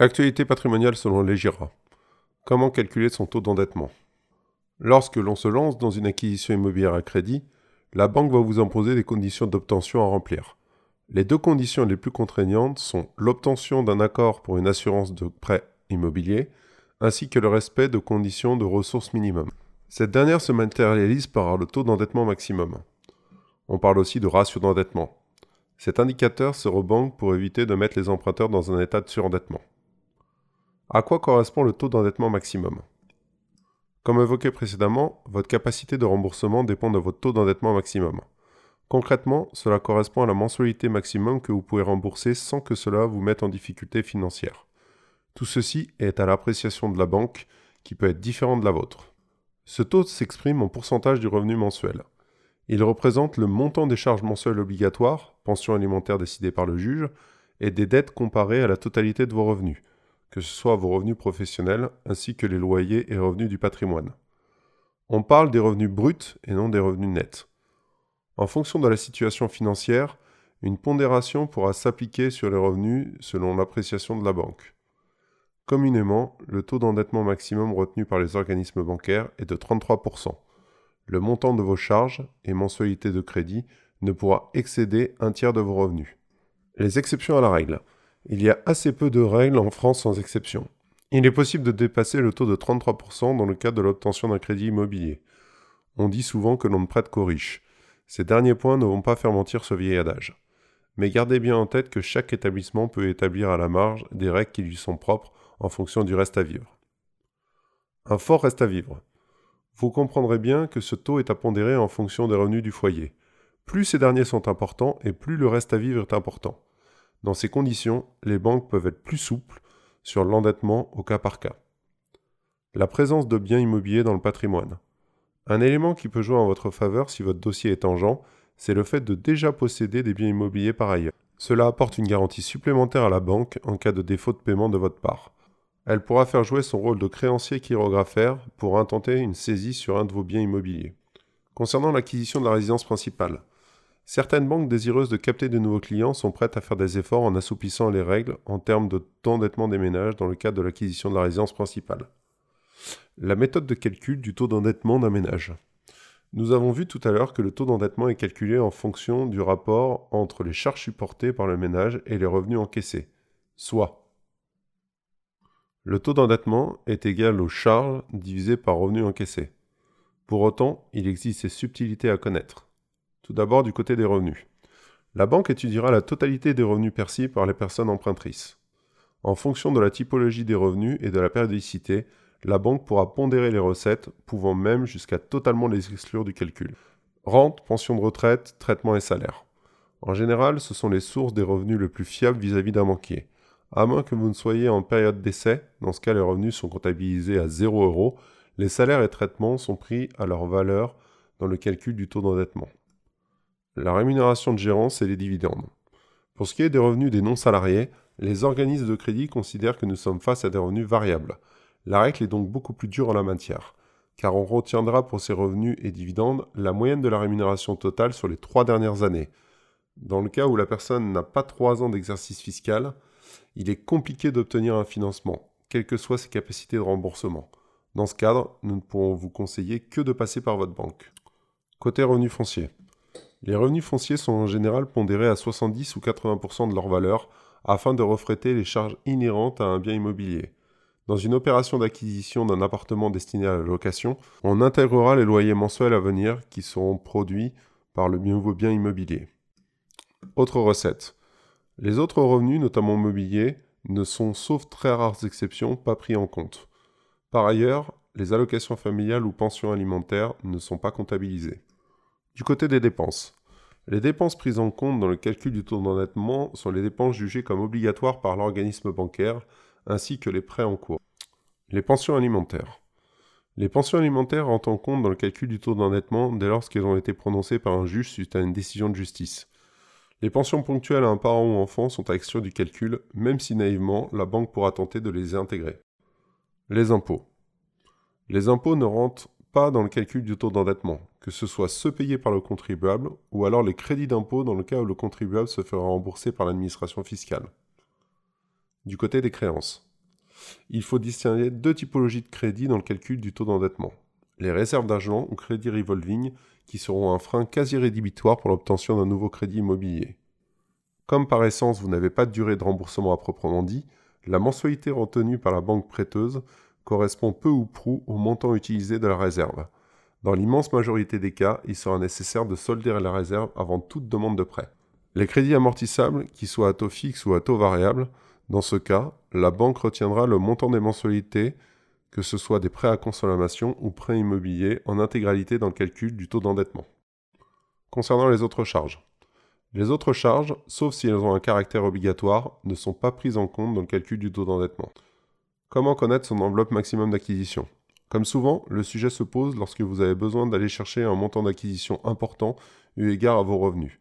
L'actualité patrimoniale selon l'EGIRA. Comment calculer son taux d'endettement? Lorsque l'on se lance dans une acquisition immobilière à crédit, la banque va vous imposer des conditions d'obtention à remplir. Les deux conditions les plus contraignantes sont l'obtention d'un accord pour une assurance de prêt immobilier, ainsi que le respect de conditions de ressources minimum. Cette dernière se matérialise par le taux d'endettement maximum. On parle aussi de ratio d'endettement. Cet indicateur sert aux banques pour éviter de mettre les emprunteurs dans un état de surendettement. À quoi correspond le taux d'endettement maximum? Comme évoqué précédemment, votre capacité de remboursement dépend de votre taux d'endettement maximum. Concrètement, cela correspond à la mensualité maximum que vous pouvez rembourser sans que cela vous mette en difficulté financière. Tout ceci est à l'appréciation de la banque, qui peut être différente de la vôtre. Ce taux s'exprime en pourcentage du revenu mensuel. Il représente le montant des charges mensuelles obligatoires, pension alimentaire décidée par le juge, et des dettes comparées à la totalité de vos revenus, que ce soit vos revenus professionnels ainsi que les loyers et revenus du patrimoine. On parle des revenus bruts et non des revenus nets. En fonction de la situation financière, une pondération pourra s'appliquer sur les revenus selon l'appréciation de la banque. Communément, le taux d'endettement maximum retenu par les organismes bancaires est de 33%. Le montant de vos charges et mensualités de crédit ne pourra excéder un tiers de vos revenus. Les exceptions à la règle. Il y a assez peu de règles en France sans exception. Il est possible de dépasser le taux de 33% dans le cadre de l'obtention d'un crédit immobilier. On dit souvent que l'on ne prête qu'aux riches. Ces derniers points ne vont pas faire mentir ce vieil adage. Mais gardez bien en tête que chaque établissement peut établir à la marge des règles qui lui sont propres en fonction du reste à vivre. Un fort reste à vivre. Vous comprendrez bien que ce taux est à pondérer en fonction des revenus du foyer. Plus ces derniers sont importants et plus le reste à vivre est important. Dans ces conditions, les banques peuvent être plus souples sur l'endettement au cas par cas. La présence de biens immobiliers dans le patrimoine. Un élément qui peut jouer en votre faveur si votre dossier est tangent, c'est le fait de déjà posséder des biens immobiliers par ailleurs. Cela apporte une garantie supplémentaire à la banque en cas de défaut de paiement de votre part. Elle pourra faire jouer son rôle de créancier chirographaire pour intenter une saisie sur un de vos biens immobiliers. Concernant l'acquisition de la résidence principale, Certaines banques désireuses de capter de nouveaux clients sont prêtes à faire des efforts en assouplissant les règles en termes de d'endettement des ménages dans le cadre de l'acquisition de la résidence principale. La méthode de calcul du taux d'endettement d'un ménage. Nous avons vu tout à l'heure que le taux d'endettement est calculé en fonction du rapport entre les charges supportées par le ménage et les revenus encaissés, soit le taux d'endettement est égal aux charges divisées par revenus encaissés. Pour autant, il existe des subtilités à connaître. Tout d'abord du côté des revenus. La banque étudiera la totalité des revenus perçus par les personnes empruntrices. En fonction de la typologie des revenus et de la périodicité, la banque pourra pondérer les recettes, pouvant même jusqu'à totalement les exclure du calcul. Rente, pension de retraite, traitement et salaire. En général, ce sont les sources des revenus les plus fiables vis-à-vis d'un banquier. À moins que vous ne soyez en période d'essai, dans ce cas les revenus sont comptabilisés à 0 euros, les salaires et traitements sont pris à leur valeur dans le calcul du taux d'endettement la rémunération de gérance et les dividendes. Pour ce qui est des revenus des non-salariés, les organismes de crédit considèrent que nous sommes face à des revenus variables. La règle est donc beaucoup plus dure en la matière, car on retiendra pour ces revenus et dividendes la moyenne de la rémunération totale sur les trois dernières années. Dans le cas où la personne n'a pas trois ans d'exercice fiscal, il est compliqué d'obtenir un financement, quelles que soient ses capacités de remboursement. Dans ce cadre, nous ne pourrons vous conseiller que de passer par votre banque. Côté revenus fonciers. Les revenus fonciers sont en général pondérés à 70 ou 80% de leur valeur afin de refléter les charges inhérentes à un bien immobilier. Dans une opération d'acquisition d'un appartement destiné à la location, on intégrera les loyers mensuels à venir qui seront produits par le nouveau bien immobilier. Autres recettes. Les autres revenus, notamment immobiliers, ne sont, sauf très rares exceptions, pas pris en compte. Par ailleurs, les allocations familiales ou pensions alimentaires ne sont pas comptabilisées. Du côté des dépenses. Les dépenses prises en compte dans le calcul du taux d'endettement sont les dépenses jugées comme obligatoires par l'organisme bancaire, ainsi que les prêts en cours. Les pensions alimentaires. Les pensions alimentaires rentrent en compte dans le calcul du taux d'endettement dès lors qu'elles ont été prononcées par un juge suite à une décision de justice. Les pensions ponctuelles à un parent ou enfant sont à exclure du calcul, même si naïvement, la banque pourra tenter de les intégrer. Les impôts. Les impôts ne rentrent pas dans le calcul du taux d'endettement, que ce soit ceux payés par le contribuable ou alors les crédits d'impôt dans le cas où le contribuable se fera rembourser par l'administration fiscale. Du côté des créances. Il faut distinguer deux typologies de crédits dans le calcul du taux d'endettement. Les réserves d'argent ou crédits revolving qui seront un frein quasi rédhibitoire pour l'obtention d'un nouveau crédit immobilier. Comme par essence vous n'avez pas de durée de remboursement à proprement dit, la mensualité retenue par la banque prêteuse correspond peu ou prou au montant utilisé de la réserve. Dans l'immense majorité des cas, il sera nécessaire de solder la réserve avant toute demande de prêt. Les crédits amortissables, qu'ils soient à taux fixe ou à taux variable, dans ce cas, la banque retiendra le montant des mensualités, que ce soit des prêts à consommation ou prêts immobiliers, en intégralité dans le calcul du taux d'endettement. Concernant les autres charges. Les autres charges, sauf si elles ont un caractère obligatoire, ne sont pas prises en compte dans le calcul du taux d'endettement. Comment connaître son enveloppe maximum d'acquisition? Comme souvent, le sujet se pose lorsque vous avez besoin d'aller chercher un montant d'acquisition important eu égard à vos revenus.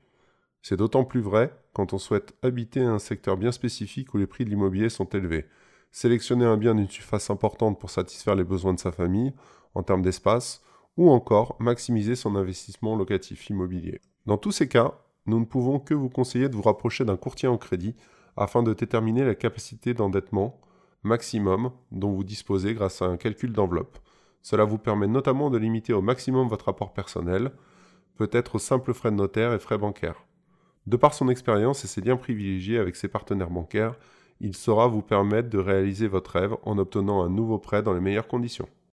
C'est d'autant plus vrai quand on souhaite habiter un secteur bien spécifique où les prix de l'immobilier sont élevés. Sélectionner un bien d'une surface importante pour satisfaire les besoins de sa famille en termes d'espace, ou encore maximiser son investissement locatif immobilier. Dans tous ces cas, nous ne pouvons que vous conseiller de vous rapprocher d'un courtier en crédit afin de déterminer la capacité d'endettement maximum dont vous disposez grâce à un calcul d'enveloppe. Cela vous permet notamment de limiter au maximum votre apport personnel, peut-être aux simples frais de notaire et frais bancaires. De par son expérience et ses liens privilégiés avec ses partenaires bancaires, il saura vous permettre de réaliser votre rêve en obtenant un nouveau prêt dans les meilleures conditions.